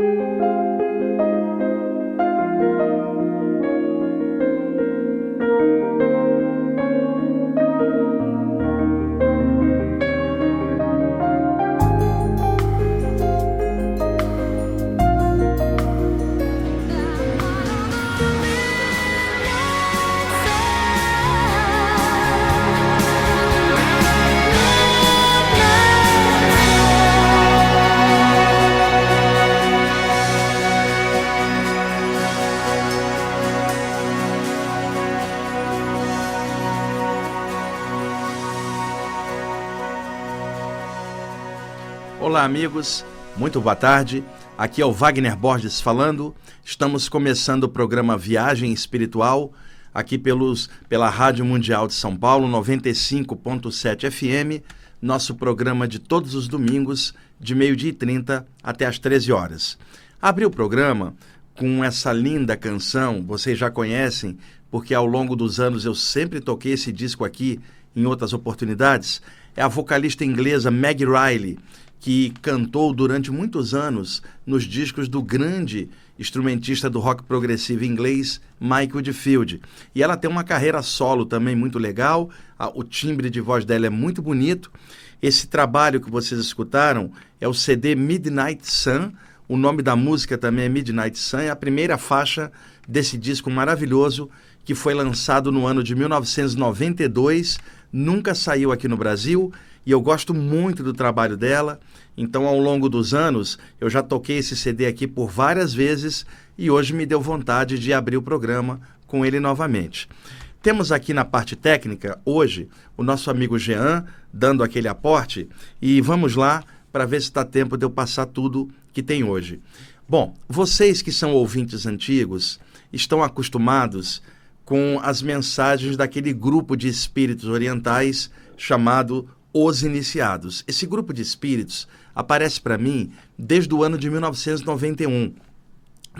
Música Olá, amigos. Muito boa tarde. Aqui é o Wagner Borges falando. Estamos começando o programa Viagem Espiritual aqui pelos, pela Rádio Mundial de São Paulo, 95.7 FM, nosso programa de todos os domingos, de meio-dia e 30 até as 13 horas. Abri o programa com essa linda canção, vocês já conhecem, porque ao longo dos anos eu sempre toquei esse disco aqui em outras oportunidades. É a vocalista inglesa Meg Riley que cantou durante muitos anos nos discos do grande instrumentista do rock progressivo inglês Michael DeField. E ela tem uma carreira solo também muito legal, o timbre de voz dela é muito bonito. Esse trabalho que vocês escutaram é o CD Midnight Sun, o nome da música também é Midnight Sun, é a primeira faixa desse disco maravilhoso que foi lançado no ano de 1992, nunca saiu aqui no Brasil e eu gosto muito do trabalho dela. Então, ao longo dos anos, eu já toquei esse CD aqui por várias vezes e hoje me deu vontade de abrir o programa com ele novamente. Temos aqui na parte técnica, hoje, o nosso amigo Jean dando aquele aporte e vamos lá para ver se está tempo de eu passar tudo que tem hoje. Bom, vocês que são ouvintes antigos estão acostumados com as mensagens daquele grupo de espíritos orientais chamado os Iniciados. Esse grupo de espíritos aparece para mim desde o ano de 1991.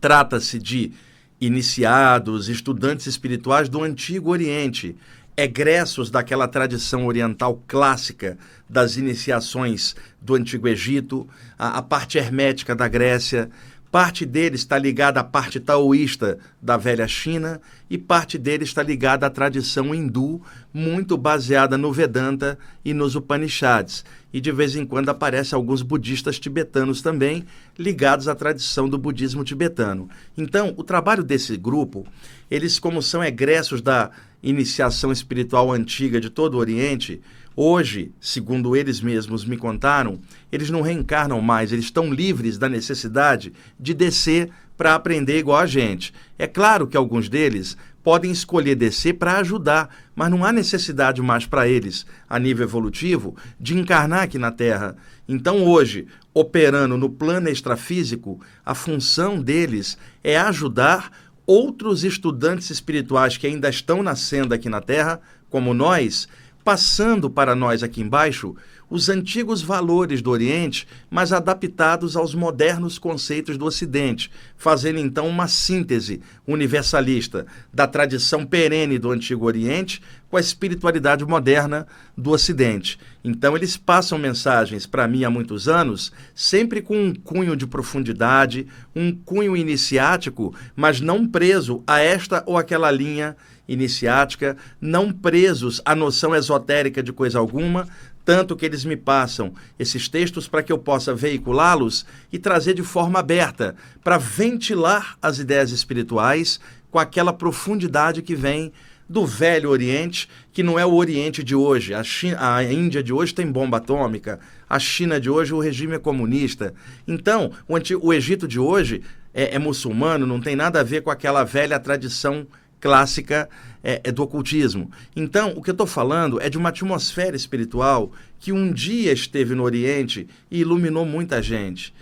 Trata-se de iniciados, estudantes espirituais do Antigo Oriente, egressos daquela tradição oriental clássica das iniciações do Antigo Egito, a, a parte hermética da Grécia, Parte dele está ligada à parte taoísta da velha China e parte dele está ligada à tradição hindu, muito baseada no Vedanta e nos Upanishads. E de vez em quando aparecem alguns budistas tibetanos também, ligados à tradição do budismo tibetano. Então, o trabalho desse grupo, eles como são egressos da iniciação espiritual antiga de todo o Oriente, Hoje, segundo eles mesmos me contaram, eles não reencarnam mais, eles estão livres da necessidade de descer para aprender igual a gente. É claro que alguns deles podem escolher descer para ajudar, mas não há necessidade mais para eles, a nível evolutivo, de encarnar aqui na Terra. Então, hoje, operando no plano extrafísico, a função deles é ajudar outros estudantes espirituais que ainda estão nascendo aqui na Terra, como nós, passando para nós aqui embaixo os antigos valores do Oriente, mas adaptados aos modernos conceitos do Ocidente, fazendo então uma síntese universalista da tradição perene do Antigo Oriente com a espiritualidade moderna do Ocidente. Então eles passam mensagens para mim há muitos anos, sempre com um cunho de profundidade, um cunho iniciático, mas não preso a esta ou aquela linha iniciática, não presos à noção esotérica de coisa alguma, tanto que eles me passam esses textos para que eu possa veiculá-los e trazer de forma aberta, para ventilar as ideias espirituais com aquela profundidade que vem do Velho Oriente, que não é o Oriente de hoje. A, China, a Índia de hoje tem bomba atômica, a China de hoje o regime é comunista. Então, o, antigo, o Egito de hoje é, é muçulmano, não tem nada a ver com aquela velha tradição clássica é, é do ocultismo. Então, o que eu estou falando é de uma atmosfera espiritual que um dia esteve no Oriente e iluminou muita gente.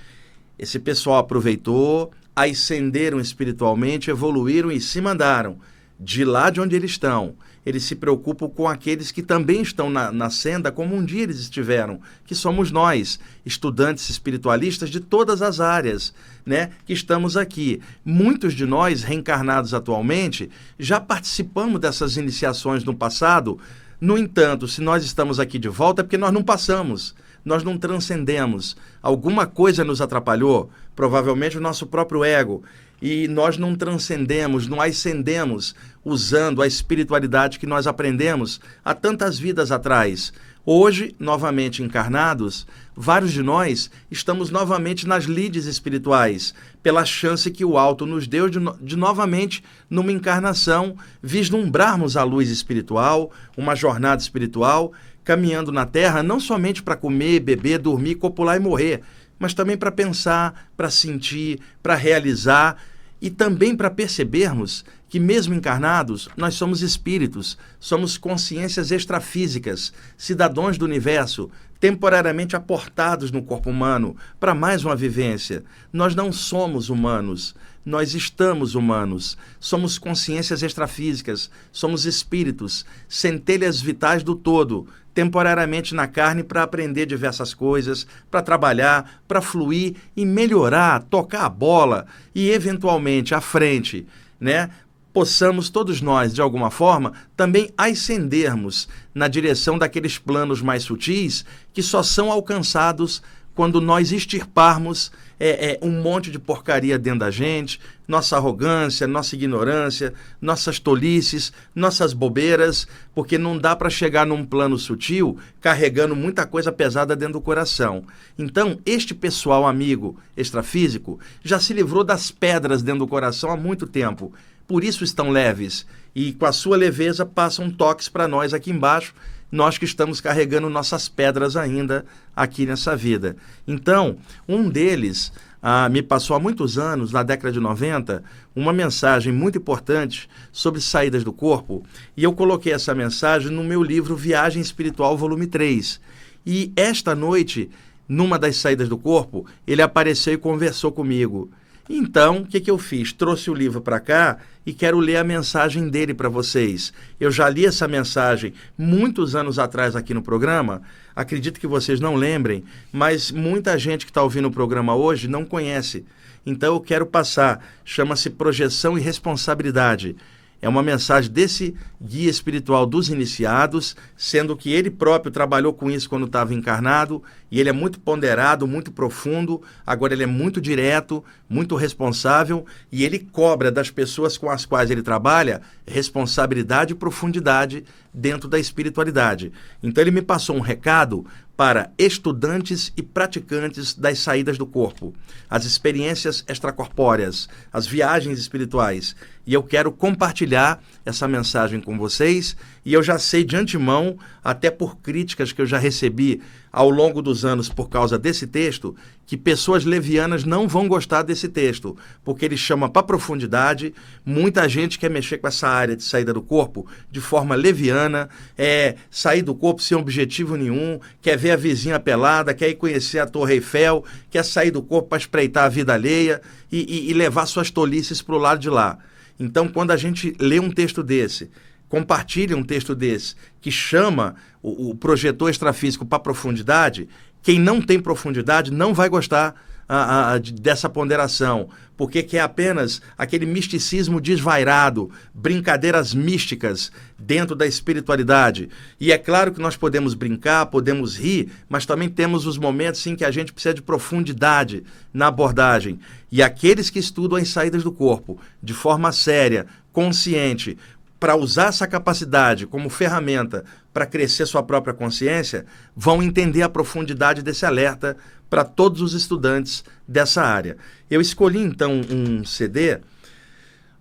Esse pessoal aproveitou, ascenderam espiritualmente, evoluíram e se mandaram de lá de onde eles estão. Eles se preocupam com aqueles que também estão na, na senda, como um dia eles estiveram, que somos nós, estudantes espiritualistas de todas as áreas, né, que estamos aqui. Muitos de nós, reencarnados atualmente, já participamos dessas iniciações no passado. No entanto, se nós estamos aqui de volta, é porque nós não passamos nós não transcendemos. Alguma coisa nos atrapalhou, provavelmente o nosso próprio ego, e nós não transcendemos, não ascendemos usando a espiritualidade que nós aprendemos há tantas vidas atrás. Hoje, novamente encarnados, vários de nós estamos novamente nas lides espirituais, pela chance que o alto nos deu de, de novamente, numa encarnação, vislumbrarmos a luz espiritual, uma jornada espiritual, caminhando na Terra, não somente para comer, beber, dormir, copular e morrer, mas também para pensar, para sentir, para realizar e também para percebermos que, mesmo encarnados, nós somos espíritos, somos consciências extrafísicas, cidadãos do universo, temporariamente aportados no corpo humano para mais uma vivência. Nós não somos humanos, nós estamos humanos. Somos consciências extrafísicas, somos espíritos, centelhas vitais do todo, temporariamente na carne para aprender diversas coisas, para trabalhar, para fluir e melhorar, tocar a bola e eventualmente à frente, né? Possamos todos nós, de alguma forma, também ascendermos na direção daqueles planos mais sutis que só são alcançados quando nós extirparmos é, é, um monte de porcaria dentro da gente, nossa arrogância, nossa ignorância, nossas tolices, nossas bobeiras, porque não dá para chegar num plano sutil carregando muita coisa pesada dentro do coração. Então, este pessoal amigo extrafísico já se livrou das pedras dentro do coração há muito tempo. Por isso estão leves e com a sua leveza passam toques para nós aqui embaixo nós que estamos carregando nossas pedras ainda aqui nessa vida. Então, um deles ah, me passou há muitos anos, na década de 90, uma mensagem muito importante sobre saídas do corpo, e eu coloquei essa mensagem no meu livro Viagem Espiritual, volume 3. E esta noite, numa das saídas do corpo, ele apareceu e conversou comigo. Então, o que, que eu fiz? Trouxe o livro para cá e quero ler a mensagem dele para vocês. Eu já li essa mensagem muitos anos atrás aqui no programa. Acredito que vocês não lembrem, mas muita gente que está ouvindo o programa hoje não conhece. Então eu quero passar. Chama-se Projeção e Responsabilidade. É uma mensagem desse guia espiritual dos iniciados, sendo que ele próprio trabalhou com isso quando estava encarnado, e ele é muito ponderado, muito profundo, agora ele é muito direto, muito responsável, e ele cobra das pessoas com as quais ele trabalha responsabilidade e profundidade dentro da espiritualidade. Então ele me passou um recado para estudantes e praticantes das saídas do corpo, as experiências extracorpóreas, as viagens espirituais. E eu quero compartilhar essa mensagem com vocês. E eu já sei de antemão, até por críticas que eu já recebi ao longo dos anos por causa desse texto, que pessoas levianas não vão gostar desse texto, porque ele chama para profundidade. Muita gente quer mexer com essa área de saída do corpo de forma leviana, é sair do corpo sem objetivo nenhum, quer ver a vizinha pelada, quer ir conhecer a Torre Eiffel, quer sair do corpo para espreitar a vida alheia e, e, e levar suas tolices para o lado de lá. Então, quando a gente lê um texto desse, compartilha um texto desse, que chama o, o projetor extrafísico para profundidade, quem não tem profundidade não vai gostar a, a, dessa ponderação, porque que é apenas aquele misticismo desvairado, brincadeiras místicas dentro da espiritualidade. E é claro que nós podemos brincar, podemos rir, mas também temos os momentos em que a gente precisa de profundidade na abordagem. E aqueles que estudam as saídas do corpo de forma séria, consciente, para usar essa capacidade como ferramenta para crescer sua própria consciência, vão entender a profundidade desse alerta para todos os estudantes dessa área. Eu escolhi então um CD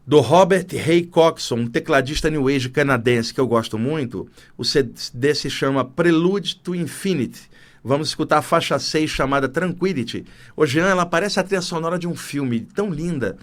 do Robert Ray Coxon, um tecladista New Age canadense que eu gosto muito. O CD se chama Prelude to Infinity. Vamos escutar a faixa 6 chamada Tranquility. O Jean, ela parece a trilha sonora de um filme tão linda.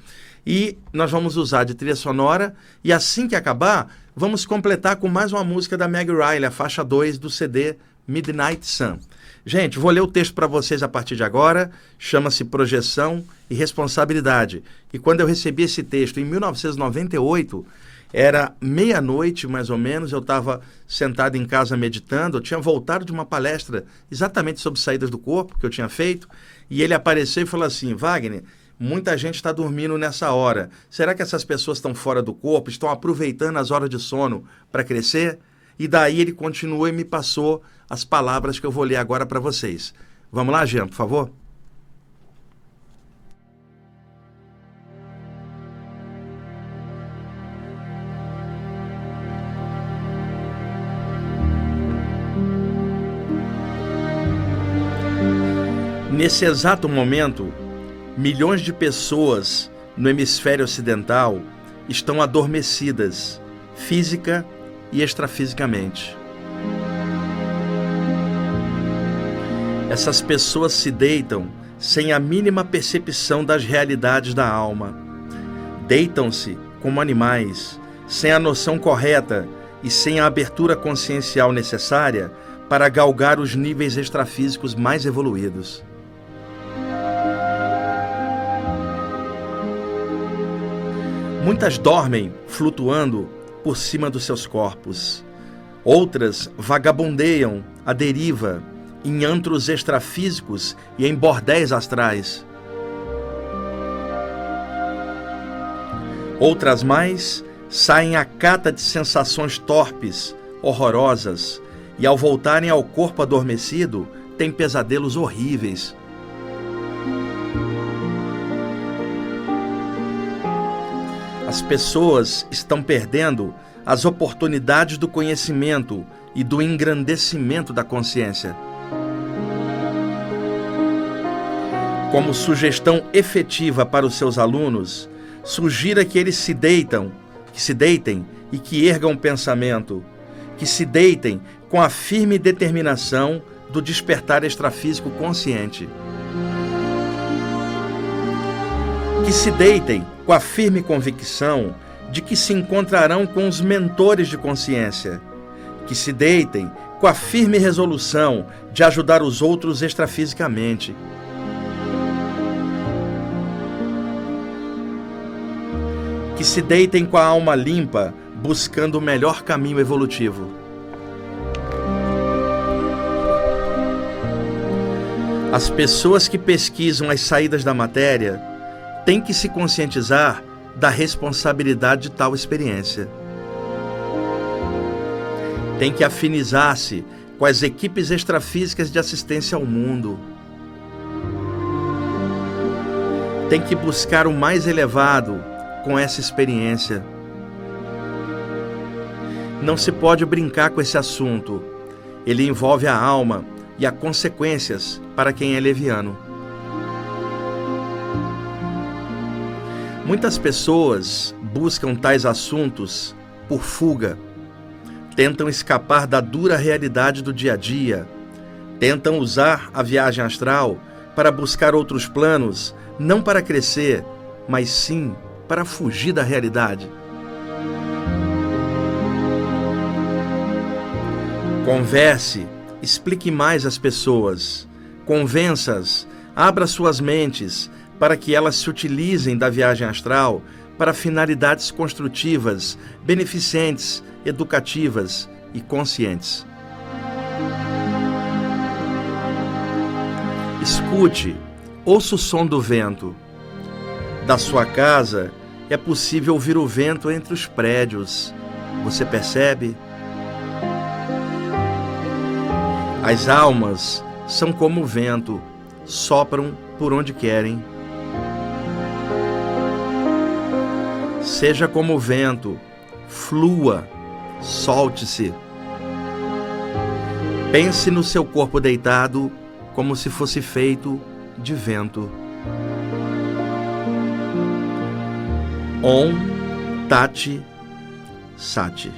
E nós vamos usar de trilha sonora. E assim que acabar, vamos completar com mais uma música da Meg Riley, a faixa 2 do CD Midnight Sun. Gente, vou ler o texto para vocês a partir de agora. Chama-se Projeção e Responsabilidade. E quando eu recebi esse texto em 1998, era meia-noite mais ou menos, eu estava sentado em casa meditando. Eu tinha voltado de uma palestra exatamente sobre saídas do corpo que eu tinha feito. E ele apareceu e falou assim: Wagner, Muita gente está dormindo nessa hora. Será que essas pessoas estão fora do corpo, estão aproveitando as horas de sono para crescer? e daí ele continuou e me passou as palavras que eu vou ler agora para vocês. Vamos lá, Jean, por favor? Nesse exato momento, milhões de pessoas no hemisfério ocidental estão adormecidas, física e extrafisicamente. Essas pessoas se deitam sem a mínima percepção das realidades da alma. Deitam-se como animais, sem a noção correta e sem a abertura consciencial necessária para galgar os níveis extrafísicos mais evoluídos. Muitas dormem flutuando por cima dos seus corpos. Outras vagabundeiam à deriva em antros extrafísicos e em bordéis astrais. Outras mais saem à cata de sensações torpes, horrorosas, e ao voltarem ao corpo adormecido, têm pesadelos horríveis. As pessoas estão perdendo as oportunidades do conhecimento e do engrandecimento da consciência. Como sugestão efetiva para os seus alunos, sugira que eles se deitam, que se deitem e que ergam o pensamento, que se deitem com a firme determinação do despertar extrafísico consciente. Que se deitem com a firme convicção de que se encontrarão com os mentores de consciência, que se deitem com a firme resolução de ajudar os outros extrafisicamente. Que se deitem com a alma limpa, buscando o melhor caminho evolutivo. As pessoas que pesquisam as saídas da matéria tem que se conscientizar da responsabilidade de tal experiência. Tem que afinizar-se com as equipes extrafísicas de assistência ao mundo. Tem que buscar o mais elevado com essa experiência. Não se pode brincar com esse assunto. Ele envolve a alma e as consequências para quem é leviano. Muitas pessoas buscam tais assuntos por fuga, tentam escapar da dura realidade do dia a dia, tentam usar a viagem astral para buscar outros planos, não para crescer, mas sim para fugir da realidade. Converse, explique mais às pessoas, convença-as, abra suas mentes para que elas se utilizem da viagem astral para finalidades construtivas, beneficentes, educativas e conscientes. Escute, ouça o som do vento. Da sua casa é possível ouvir o vento entre os prédios. Você percebe? As almas são como o vento, sopram por onde querem. Seja como o vento, flua, solte-se. Pense no seu corpo deitado como se fosse feito de vento. Om Tati Sati.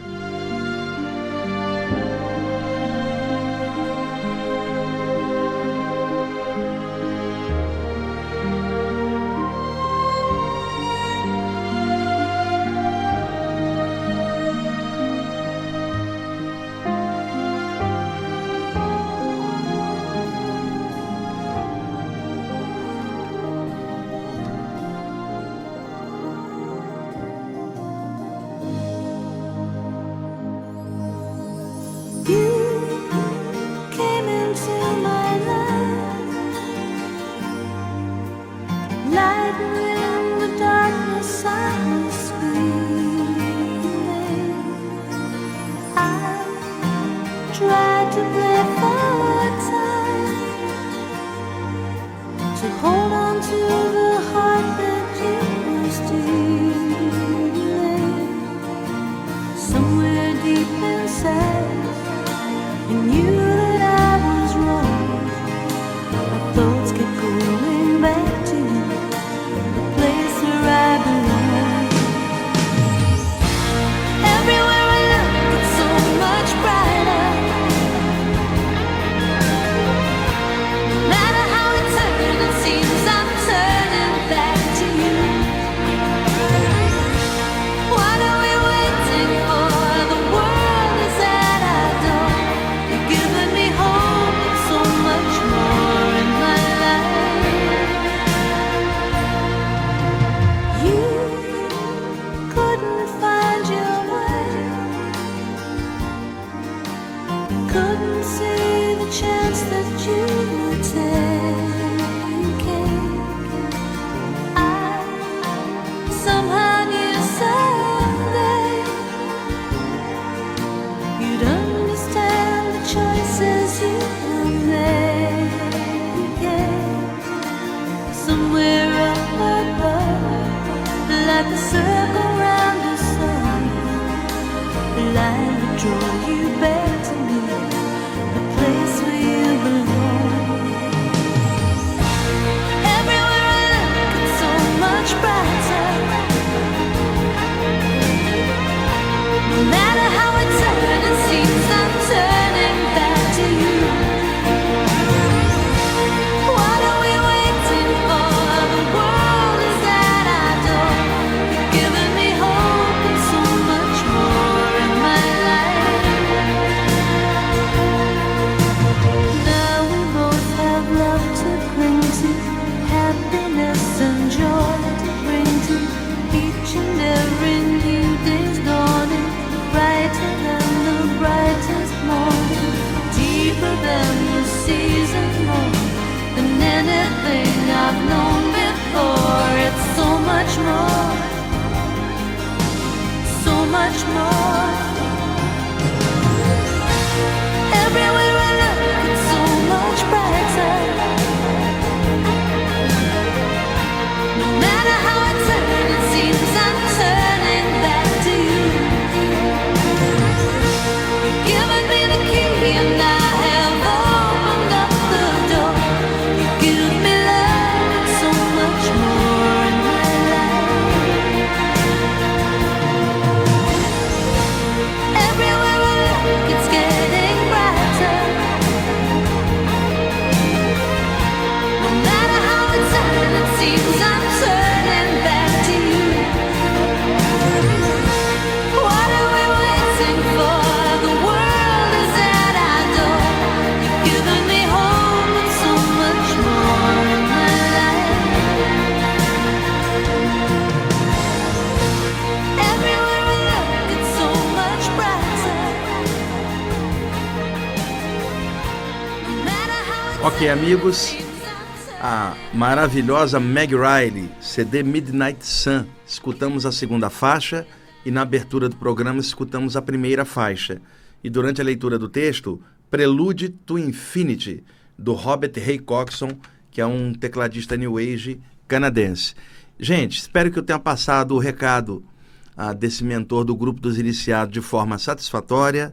to hold on. the surface. Ok, amigos, a maravilhosa Meg Riley, CD Midnight Sun. Escutamos a segunda faixa e na abertura do programa escutamos a primeira faixa. E durante a leitura do texto, Prelude to Infinity, do Robert Ray Coxon, que é um tecladista New Age canadense. Gente, espero que eu tenha passado o recado ah, desse mentor do grupo dos iniciados de forma satisfatória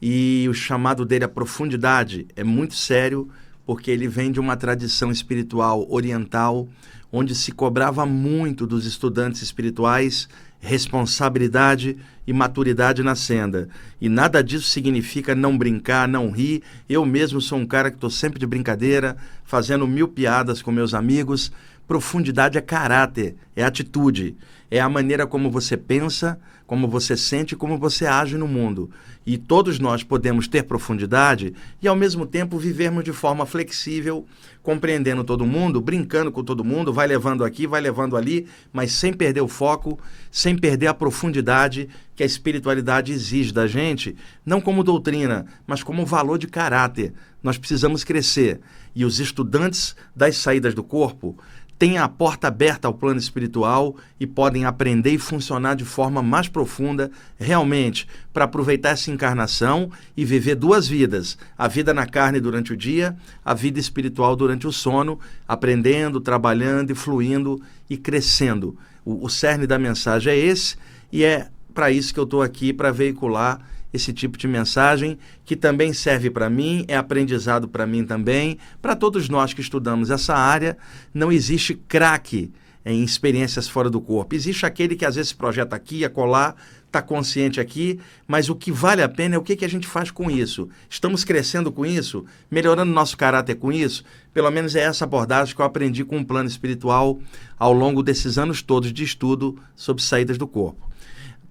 e o chamado dele à profundidade é muito sério porque ele vem de uma tradição espiritual oriental, onde se cobrava muito dos estudantes espirituais responsabilidade e maturidade na senda. E nada disso significa não brincar, não rir. Eu mesmo sou um cara que estou sempre de brincadeira, fazendo mil piadas com meus amigos. Profundidade é caráter, é atitude, é a maneira como você pensa, como você sente, como você age no mundo. E todos nós podemos ter profundidade e, ao mesmo tempo, vivermos de forma flexível, compreendendo todo mundo, brincando com todo mundo, vai levando aqui, vai levando ali, mas sem perder o foco, sem perder a profundidade que a espiritualidade exige da gente, não como doutrina, mas como valor de caráter. Nós precisamos crescer. E os estudantes das saídas do corpo têm a porta aberta ao plano espiritual e podem aprender e funcionar de forma mais profunda, realmente, para aproveitar essa encarnação e viver duas vidas: a vida na carne durante o dia, a vida espiritual durante o sono, aprendendo, trabalhando e fluindo e crescendo. O, o cerne da mensagem é esse e é para isso que eu estou aqui para veicular esse tipo de mensagem que também serve para mim, é aprendizado para mim também, para todos nós que estudamos essa área. Não existe craque em experiências fora do corpo. Existe aquele que às vezes projeta aqui, acolá, está consciente aqui, mas o que vale a pena é o que, que a gente faz com isso. Estamos crescendo com isso, melhorando nosso caráter com isso. Pelo menos é essa abordagem que eu aprendi com o um plano espiritual ao longo desses anos todos de estudo sobre saídas do corpo.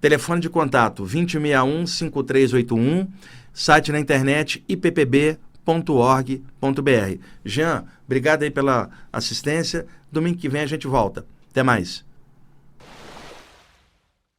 Telefone de contato 2061-5381, site na internet ippb.org.br. Jean, obrigado aí pela assistência. Domingo que vem a gente volta. Até mais.